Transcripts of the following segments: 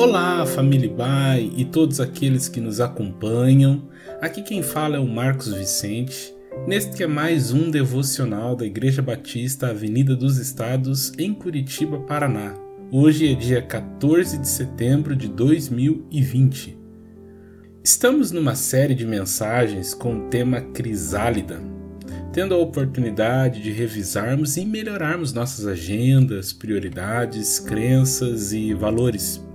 Olá, família Bai e todos aqueles que nos acompanham. Aqui quem fala é o Marcos Vicente. Neste que é mais um devocional da Igreja Batista Avenida dos Estados em Curitiba, Paraná. Hoje é dia 14 de setembro de 2020. Estamos numa série de mensagens com o tema Crisálida, tendo a oportunidade de revisarmos e melhorarmos nossas agendas, prioridades, crenças e valores.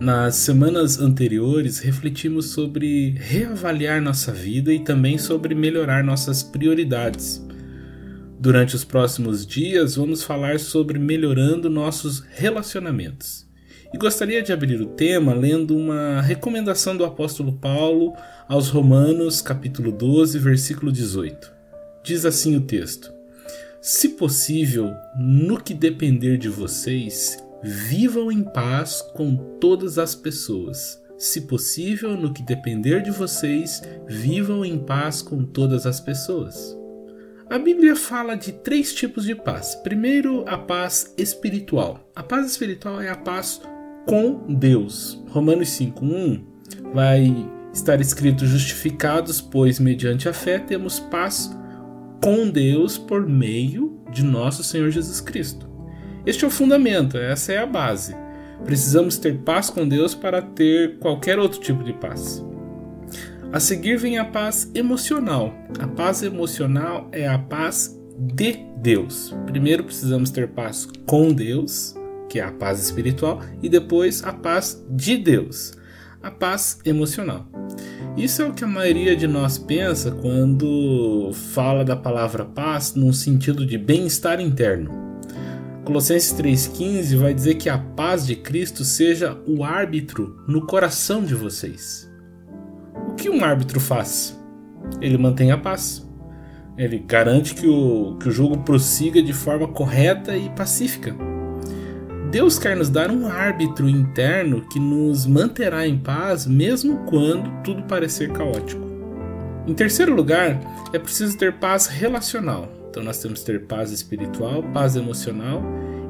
Nas semanas anteriores, refletimos sobre reavaliar nossa vida e também sobre melhorar nossas prioridades. Durante os próximos dias, vamos falar sobre melhorando nossos relacionamentos. E gostaria de abrir o tema lendo uma recomendação do apóstolo Paulo aos Romanos, capítulo 12, versículo 18. Diz assim o texto: Se possível, no que depender de vocês, Vivam em paz com todas as pessoas. Se possível, no que depender de vocês, vivam em paz com todas as pessoas. A Bíblia fala de três tipos de paz. Primeiro, a paz espiritual. A paz espiritual é a paz com Deus. Romanos 5:1 vai estar escrito justificados, pois mediante a fé temos paz com Deus por meio de nosso Senhor Jesus Cristo. Este é o fundamento, essa é a base. Precisamos ter paz com Deus para ter qualquer outro tipo de paz. A seguir vem a paz emocional. A paz emocional é a paz de Deus. Primeiro precisamos ter paz com Deus, que é a paz espiritual, e depois a paz de Deus, a paz emocional. Isso é o que a maioria de nós pensa quando fala da palavra paz num sentido de bem-estar interno. Colossenses 3,15 vai dizer que a paz de Cristo seja o árbitro no coração de vocês. O que um árbitro faz? Ele mantém a paz. Ele garante que o, que o jogo prossiga de forma correta e pacífica. Deus quer nos dar um árbitro interno que nos manterá em paz mesmo quando tudo parecer caótico. Em terceiro lugar, é preciso ter paz relacional. Então nós temos que ter paz espiritual, paz emocional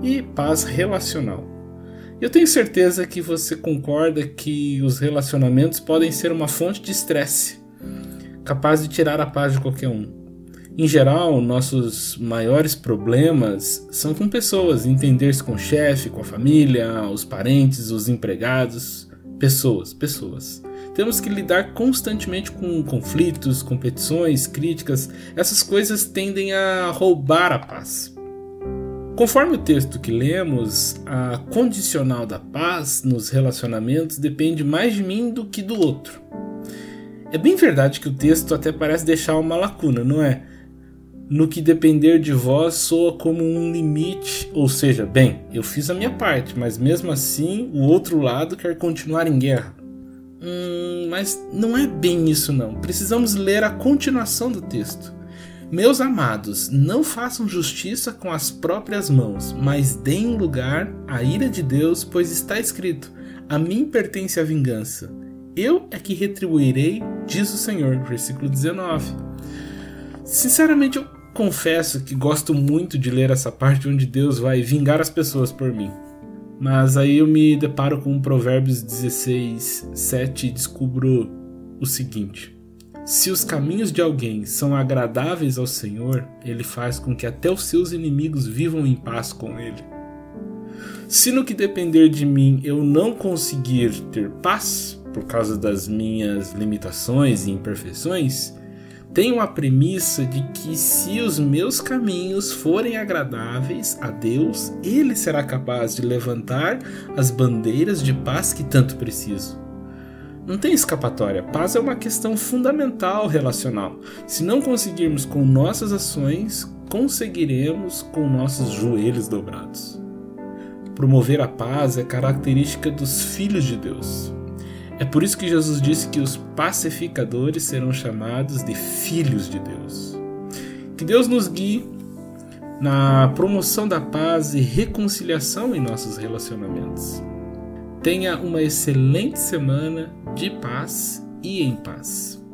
e paz relacional. Eu tenho certeza que você concorda que os relacionamentos podem ser uma fonte de estresse, capaz de tirar a paz de qualquer um. Em geral, nossos maiores problemas são com pessoas, entender-se com o chefe, com a família, os parentes, os empregados, pessoas, pessoas. Temos que lidar constantemente com conflitos, competições, críticas. Essas coisas tendem a roubar a paz. Conforme o texto que lemos, a condicional da paz nos relacionamentos depende mais de mim do que do outro. É bem verdade que o texto até parece deixar uma lacuna, não é? No que depender de vós soa como um limite, ou seja, bem, eu fiz a minha parte, mas mesmo assim o outro lado quer continuar em guerra. Hum, mas não é bem isso não. Precisamos ler a continuação do texto. Meus amados, não façam justiça com as próprias mãos, mas deem lugar à ira de Deus, pois está escrito: A mim pertence a vingança. Eu é que retribuirei, diz o Senhor. Versículo 19. Sinceramente, eu confesso que gosto muito de ler essa parte onde Deus vai vingar as pessoas por mim. Mas aí eu me deparo com Provérbios 16, 7 e descubro o seguinte: Se os caminhos de alguém são agradáveis ao Senhor, ele faz com que até os seus inimigos vivam em paz com ele. Se no que depender de mim eu não conseguir ter paz, por causa das minhas limitações e imperfeições, tenho a premissa de que se os meus caminhos forem agradáveis a Deus, Ele será capaz de levantar as bandeiras de paz que tanto preciso. Não tem escapatória. Paz é uma questão fundamental relacional. Se não conseguirmos com nossas ações, conseguiremos com nossos joelhos dobrados. Promover a paz é característica dos filhos de Deus. É por isso que Jesus disse que os pacificadores serão chamados de filhos de Deus. Que Deus nos guie na promoção da paz e reconciliação em nossos relacionamentos. Tenha uma excelente semana de paz e em paz.